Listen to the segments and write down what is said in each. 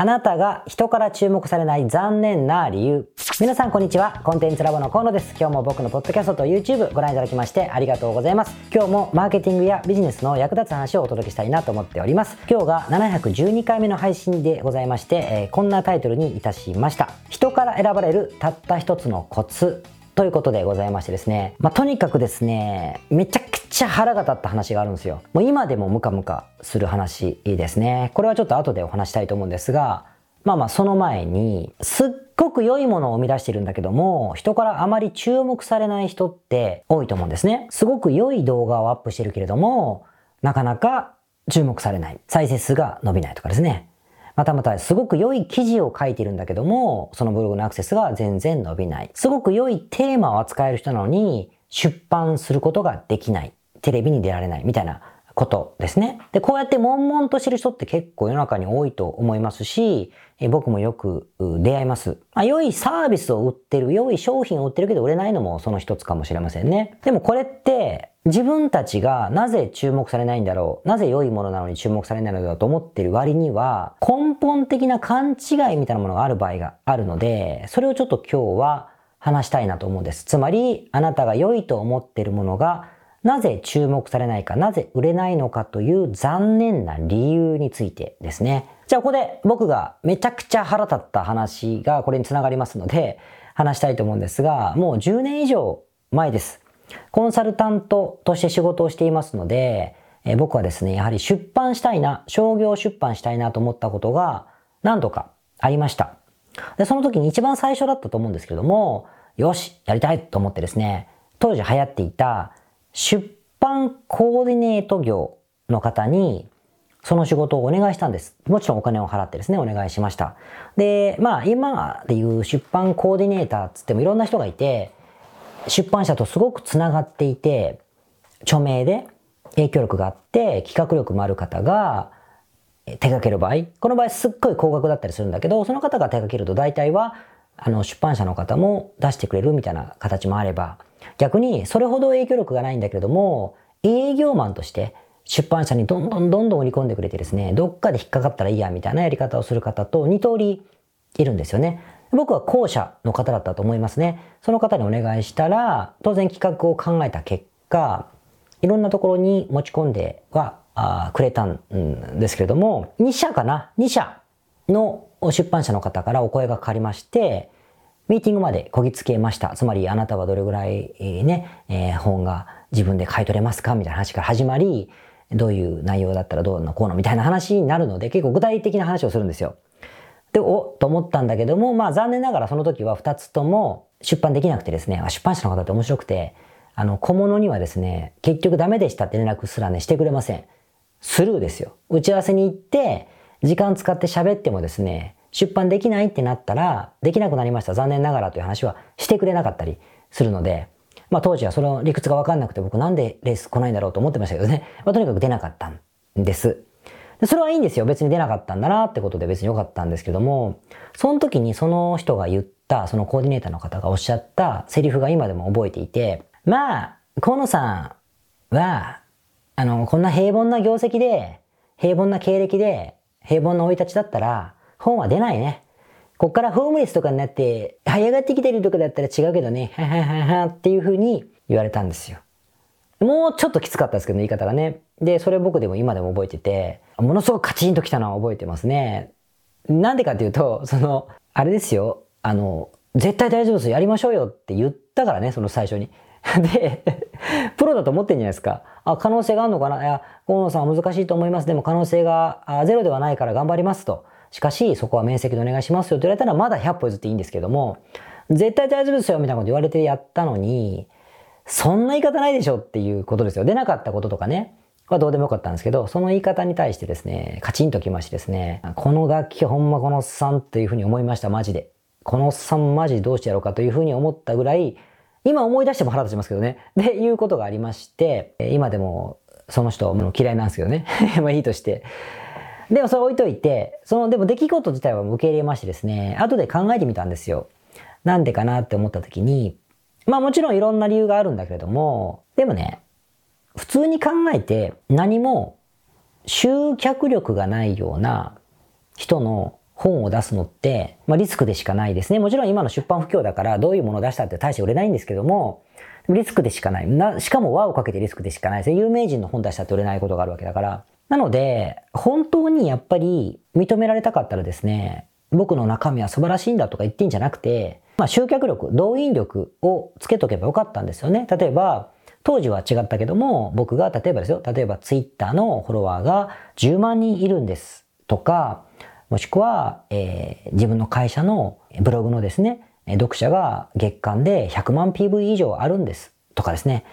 あなたが人から注目されない残念な理由。皆さんこんにちは。コンテンツラボの河野です。今日も僕のポッドキャストと YouTube ご覧いただきましてありがとうございます。今日もマーケティングやビジネスの役立つ話をお届けしたいなと思っております。今日が712回目の配信でございまして、えー、こんなタイトルにいたしました。人から選ばれるたった一つのコツということでございましてですね、まあ、とにかくですね、めちゃくちゃ腹が立った話があるんですよ。もう今でもムカムカする話ですね。これはちょっと後でお話したいと思うんですが、まあまあその前に、すっごく良いものを生み出してるんだけども、人からあまり注目されない人って多いと思うんですね。すごく良い動画をアップしてるけれども、なかなか注目されない。再生数が伸びないとかですね。またまたすごく良い記事を書いているんだけども、そのブログのアクセスが全然伸びない。すごく良いテーマを扱える人なのに、出版することができない。テレビに出られないみたいなことですね。で、こうやって悶々としてる人って結構世の中に多いと思いますし、え僕もよく出会います。まあ、良いサービスを売ってる、良い商品を売ってるけど売れないのもその一つかもしれませんね。でもこれって自分たちがなぜ注目されないんだろう、なぜ良いものなのに注目されないのだと思ってる割には、根本的な勘違いみたいなものがある場合があるので、それをちょっと今日は話したいなと思うんです。つまり、あなたが良いと思っているものがなぜ注目されないか、なぜ売れないのかという残念な理由についてですね。じゃあここで僕がめちゃくちゃ腹立った話がこれにつながりますので話したいと思うんですが、もう10年以上前です。コンサルタントとして仕事をしていますので、え僕はですね、やはり出版したいな、商業出版したいなと思ったことが何度かありました。で、その時に一番最初だったと思うんですけども、よし、やりたいと思ってですね、当時流行っていた出版コーディネート業の方に、その仕事をお願いしたんです。もちろんお金を払ってですね、お願いしました。で、まあ今でいう出版コーディネーターつってもいろんな人がいて、出版社とすごくつながっていて、著名で影響力があって企画力もある方が手掛ける場合、この場合すっごい高額だったりするんだけど、その方が手掛けると大体はあの出版社の方も出してくれるみたいな形もあれば、逆にそれほど影響力がないんだけれども、営業マンとして出版社にどんどんどんどん売り込んでくれてですね、どっかで引っかかったらいいやみたいなやり方をする方と2通りいるんですよね。僕は後者の方だったと思いますね。その方にお願いしたら、当然企画を考えた結果、いろんなところに持ち込んではくれたんですけれども、2社かな ?2 社の出版社の方からお声がかかりまして、ミーティングまでこぎつけました。つまり、あなたはどれぐらい、ね、えー、本が自分で買い取れますかみたいな話から始まり、どういう内容だったらどうのこうのみたいな話になるので、結構具体的な話をするんですよ。で、おと思ったんだけども、まあ残念ながらその時は2つとも出版できなくてですね、出版社の方って面白くて、あの、小物にはですね、結局ダメでしたって連絡すらね、してくれません。スルーですよ。打ち合わせに行って、時間使って喋ってもですね、出版できないってなったら、できなくなりました、残念ながらという話はしてくれなかったりするので、まあ当時はその理屈がわかんなくて僕なんでレース来ないんだろうと思ってましたけどね、まあとにかく出なかったんです。それはいいんですよ。別に出なかったんだなってことで別に良かったんですけども、その時にその人が言った、そのコーディネーターの方がおっしゃったセリフが今でも覚えていて、まあ、河野さんは、あの、こんな平凡な業績で、平凡な経歴で、平凡な生い立ちだったら、本は出ないね。こっからホームレスとかになって、這い上がってきてるとかだったら違うけどね、ははははっていう風に言われたんですよ。もうちょっときつかったですけど、言い方がね。で、それ僕でも今でも覚えてて、ものすごくカチンときたのは覚えてますね。なんでかっていうと、その、あれですよ。あの、絶対大丈夫ですよやりましょうよって言ったからね、その最初に。で、プロだと思ってんじゃないですか。あ、可能性があるのかな？いや、河野さんは難しいと思います。でも可能性がゼロではないから頑張りますと。しかし、そこは面積でお願いしますよって言われたら、まだ100歩譲っていいんですけども、絶対大丈夫ですよみたいなこと言われてやったのに、そんな言い方ないでしょっていうことですよ。出なかったこととかね、はどうでもよかったんですけど、その言い方に対してですね、カチンときましてですね、この楽器ほんまこのおっさんっていうふうに思いました、マジで。このおっさんマジどうしてやろうかというふうに思ったぐらい、今思い出しても腹立ちますけどね。で、いうことがありまして、今でもその人も嫌いなんですけどね。まあいいとして。でもそれ置いといて、その、でも出来事自体は受け入れましてですね、後で考えてみたんですよ。なんでかなって思った時に、まあもちろんいろんな理由があるんだけれども、でもね、普通に考えて何も集客力がないような人の本を出すのって、まあ、リスクでしかないですね。もちろん今の出版不況だからどういうものを出したって大して売れないんですけども、リスクでしかない。な、しかも輪をかけてリスクでしかないですね。有名人の本出したって売れないことがあるわけだから。なので、本当にやっぱり認められたかったらですね、僕の中身は素晴らしいんだとか言ってんじゃなくて、まあ集客力、動員力をつけとけばよかったんですよね。例えば、当時は違ったけども、僕が例えばですよ、例えばツイッターのフォロワーが10万人いるんですとか、もしくは、えー、自分の会社のブログのですね、読者が月間で100万 PV 以上あるんですとかですね。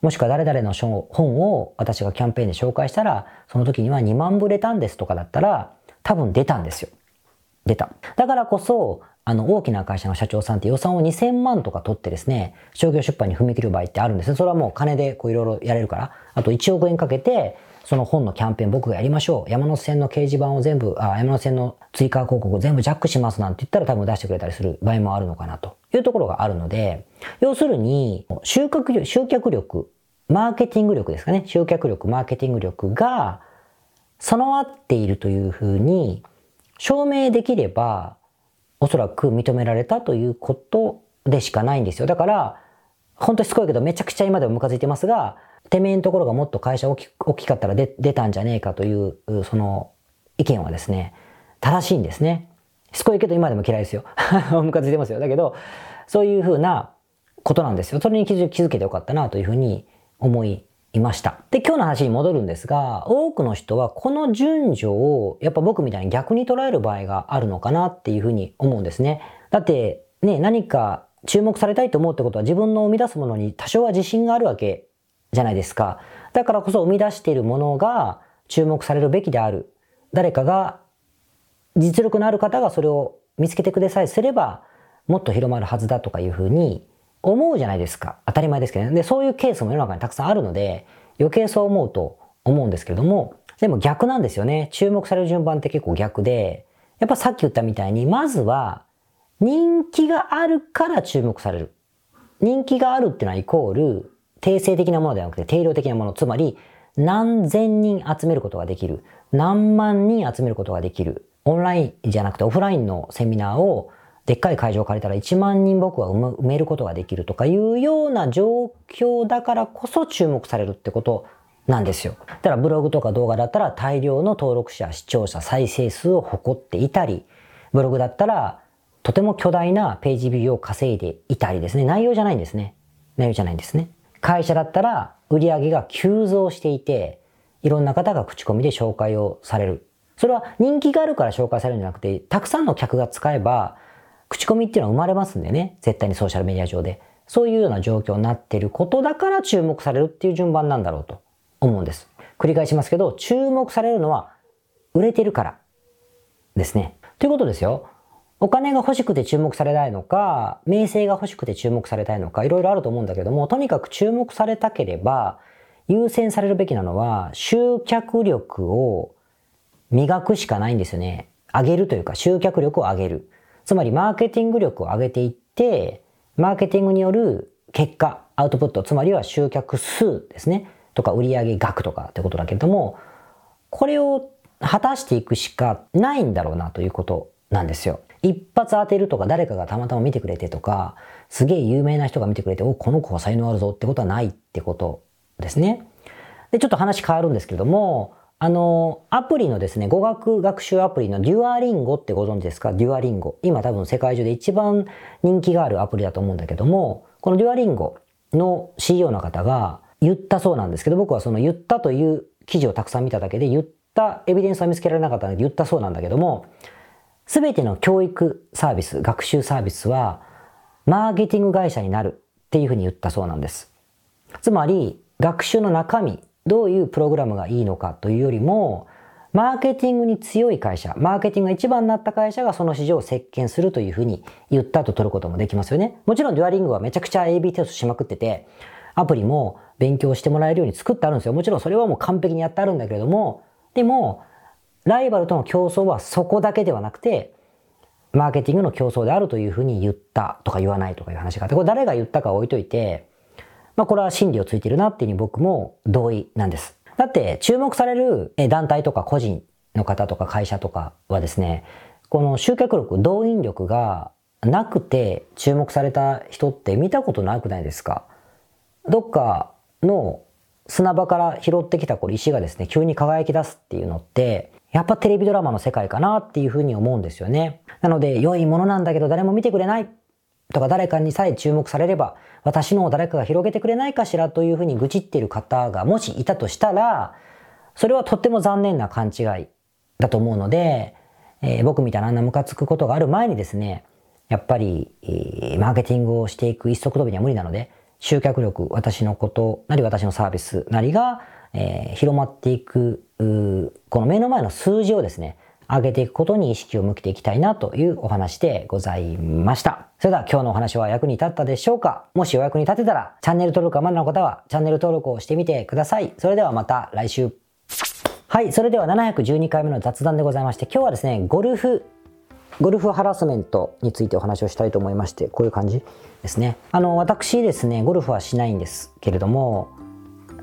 もしくは誰々の本を私がキャンペーンで紹介したら、その時には2万部売れたんですとかだったら、多分出たんですよ。出た。だからこそ、あの、大きな会社の社長さんって予算を2000万とか取ってですね、商業出版に踏み切る場合ってあるんですね。それはもう金でこういろいろやれるから。あと1億円かけて、その本のキャンペーン僕がやりましょう。山手線の掲示板を全部、あ山手線の追加広告を全部ジャックしますなんて言ったら多分出してくれたりする場合もあるのかなというところがあるので、要するに、集客力、集客力、マーケティング力ですかね。集客力、マーケティング力が備わっているというふうに証明できれば、おそらく認められたということでしかないんですよ。だから、本当しつこいけどめちゃくちゃ今でもムカついてますが、てめえのところがもっと会社大き大きかったら出たんじゃねえかという、その意見はですね、正しいんですね。しつこいけど今でも嫌いですよ。ムカついてますよ。だけど、そういうふうなことなんですよ。それに気づ気づけてよかったなというふうに思いました。で、今日の話に戻るんですが、多くの人はこの順序をやっぱ僕みたいに逆に捉える場合があるのかなっていうふうに思うんですね。だってね、何か注目されたいと思うってことは自分の生み出すものに多少は自信があるわけじゃないですか。だからこそ生み出しているものが注目されるべきである。誰かが、実力のある方がそれを見つけてくださいすれば、もっと広まるはずだとかいうふうに思うじゃないですか。当たり前ですけどね。で、そういうケースも世の中にたくさんあるので、余計そう思うと思うんですけれども、でも逆なんですよね。注目される順番って結構逆で、やっぱさっき言ったみたいに、まずは人気があるから注目される。人気があるっていうのはイコール、定性的なものではなくて定量的なもの。つまり、何千人集めることができる。何万人集めることができる。オンラインじゃなくてオフラインのセミナーをでっかい会場を借りたら1万人僕は埋めることができるとかいうような状況だからこそ注目されるってことなんですよ。だからブログとか動画だったら大量の登録者、視聴者、再生数を誇っていたり、ブログだったらとても巨大なページビューを稼いでいたりですね。内容じゃないんですね。内容じゃないんですね。会社だったら売り上げが急増していて、いろんな方が口コミで紹介をされる。それは人気があるから紹介されるんじゃなくて、たくさんの客が使えば、口コミっていうのは生まれますんでね。絶対にソーシャルメディア上で。そういうような状況になっていることだから注目されるっていう順番なんだろうと思うんです。繰り返しますけど、注目されるのは売れてるからですね。ということですよ。お金が欲しくて注目されたいのか、名声が欲しくて注目されたいのか、いろいろあると思うんだけども、とにかく注目されたければ、優先されるべきなのは、集客力を磨くしかないんですよね。上げるというか、集客力を上げる。つまり、マーケティング力を上げていって、マーケティングによる結果、アウトプット、つまりは集客数ですね。とか、売上額とかってことだけれども、これを果たしていくしかないんだろうなということなんですよ。一発当てるとか誰かがたまたま見てくれてとか、すげえ有名な人が見てくれて、お、この子は才能あるぞってことはないってことですね。で、ちょっと話変わるんですけれども、あの、アプリのですね、語学学習アプリのデュアリンゴってご存知ですか？デュアリンゴ。今多分世界中で一番人気があるアプリだと思うんだけども、このデュアリンゴの CEO の方が言ったそうなんですけど、僕はその言ったという記事をたくさん見ただけで、言ったエビデンスは見つけられなかったので言ったそうなんだけども、すべての教育サービス、学習サービスは、マーケティング会社になるっていうふうに言ったそうなんです。つまり、学習の中身、どういうプログラムがいいのかというよりも、マーケティングに強い会社、マーケティングが一番になった会社がその市場を席巻するというふうに言ったと取ることもできますよね。もちろんデュアリングはめちゃくちゃ AB テストしまくってて、アプリも勉強してもらえるように作ってあるんですよ。もちろんそれはもう完璧にやってあるんだけれども、でも、ライバルとの競争はそこだけではなくて、マーケティングの競争であるというふうに言ったとか言わないとかいう話があって、これ誰が言ったか置いといて、まあこれは真理をついてるなっていうふうに僕も同意なんです。だって注目される団体とか個人の方とか会社とかはですね、この集客力、動員力がなくて注目された人って見たことなくないですか？どっかの砂場から拾ってきたこれ石がですね、急に輝き出すっていうのって、やっぱテレビドラマの世界かなっていうふうに思うんですよね。なので、良いものなんだけど誰も見てくれないとか誰かにさえ注目されれば、私のを誰かが広げてくれないかしらというふうに愚痴っている方がもしいたとしたら、それはとっても残念な勘違いだと思うので、えー、僕みたいなあんなムカつくことがある前にですね、やっぱり、えー、マーケティングをしていく一足飛びには無理なので、集客力、私のことなり私のサービスなりが、えー、広まっていく、この目の前の数字をですね、上げていくことに意識を向けていきたいなというお話でございました。それでは今日のお話は役に立ったでしょうか？もしお役に立てたら、チャンネル登録がまだの方はチャンネル登録をしてみてください。それではまた来週。はい、それでは712回目の雑談でございまして、今日はですね、ゴルフゴルフハラスメントについてお話をしたいと思いまして、こういう感じですね。あの、私ですね、ゴルフはしないんですけれども、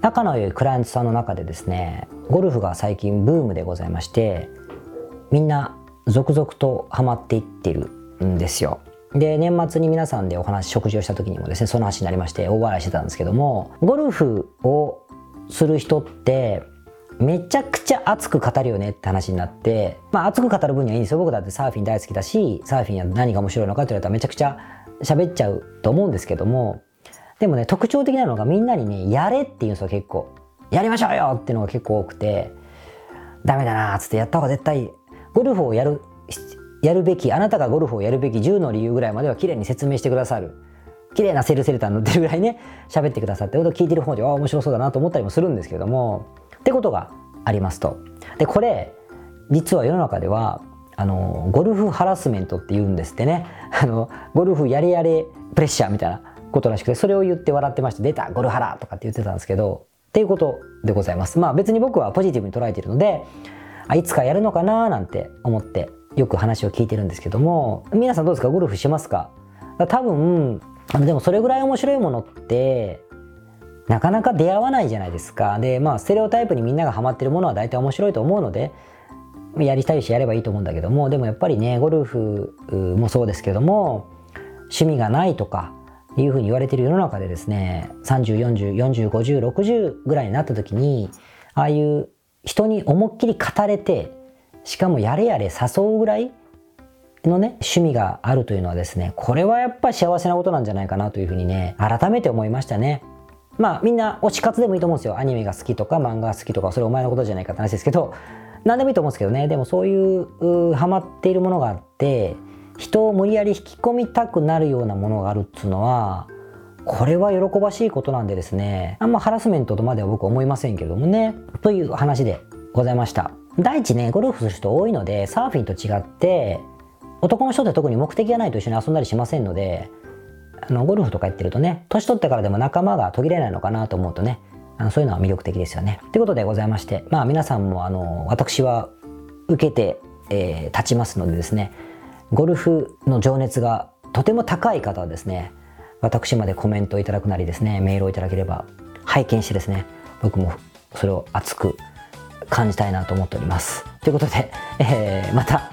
仲の良いクライアントさんの中でですね、ゴルフが最近ブームでございまして、みんな続々とハマっていってるんですよ。で、年末に皆さんでお話、食事をした時にもですね、その話になりまして大笑いしてたんですけども、ゴルフをする人って、めちゃくちゃ熱く語るよねって話になって、まあ熱く語る分にはいいんですよ。僕だってサーフィン大好きだし、サーフィンは何が面白いのかって言われたらめちゃくちゃ喋っちゃうと思うんですけども、でもね、特徴的なのがみんなにね、やれって言うんですよ、結構。やりましょうよっていうのが結構多くて、ダメだなーっつってやった方が絶対、ゴルフをやる、やるべき、あなたがゴルフをやるべき10の理由ぐらいまでは綺麗に説明してくださる。綺麗なセルセルター塗ってるぐらいね、喋ってくださってことを聞いてる方で、ああ、面白そうだなと思ったりもするんですけども、ってことがありますと。で、これ、実は世の中では、あの、ゴルフハラスメントって言うんですってね。あの、ゴルフやれやれプレッシャーみたいなことらしくて、それを言って笑ってまして、出たゴルハラとかって言ってたんですけど、っていうことでございます。まあ別に僕はポジティブに捉えているので、あいつかやるのかななんて思ってよく話を聞いてるんですけども、皆さんどうですか？ゴルフしますか？多分、でもそれぐらい面白いものって、なかなか出会わないじゃないですか。で、まあ、ステレオタイプにみんながハマってるものは大体面白いと思うので、やりたいしやればいいと思うんだけども、でもやっぱりね、ゴルフもそうですけども、趣味がないとか、いうふうに言われてる世の中でですね、30、40、40、50、60ぐらいになった時に、ああいう人に思いっきり語れて、しかもやれやれ誘うぐらいのね、趣味があるというのはですね、これはやっぱ幸せなことなんじゃないかなというふうにね、改めて思いましたね。まあみんな推し活でもいいと思うんですよ。アニメが好きとか漫画が好きとか、それお前のことじゃないかって話ですけど、何でもいいと思うんですけどね。でもそういうハマっているものがあって、人を無理やり引き込みたくなるようなものがあるっていうのは、これは喜ばしいことなんでですね、あんまハラスメントとまでは僕は思いませんけれどもね、という話でございました。第一ね、ゴルフする人多いので、サーフィンと違って、男の人って特に目的がないと一緒に遊んだりしませんので、あの、ゴルフとかやってるとね、年取ってからでも仲間が途切れないのかなと思うとね、あのそういうのは魅力的ですよね。ということでございまして、まあ皆さんもあの、私は受けて、えー、立ちますのでですね、ゴルフの情熱がとても高い方はですね、私までコメントいただくなりですね、メールをいただければ拝見してですね、僕もそれを熱く感じたいなと思っております。ということで、えー、また、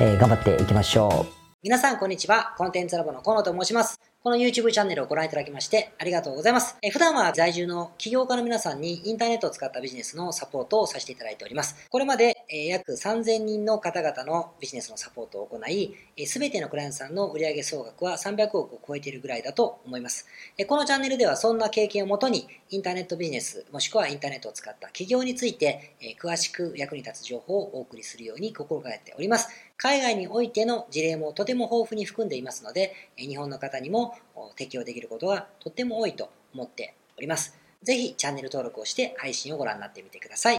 えー、頑張っていきましょう。皆さん、こんにちは。コンテンツラボの河野と申します。この YouTube チャンネルをご覧いただきましてありがとうございます。え普段は在住の起業家の皆さんにインターネットを使ったビジネスのサポートをさせていただいております。これまでえ約3000人の方々のビジネスのサポートを行い、すべてのクライアントさんの売上総額は300億を超えているぐらいだと思います。えこのチャンネルではそんな経験をもとに、インターネットビジネス、もしくはインターネットを使った企業について、え詳しく役に立つ情報をお送りするように心がけております。海外においての事例もとても豊富に含んでいますので、日本の方にも適用できることがとっても多いと思っております。ぜひチャンネル登録をして配信をご覧になってみてください。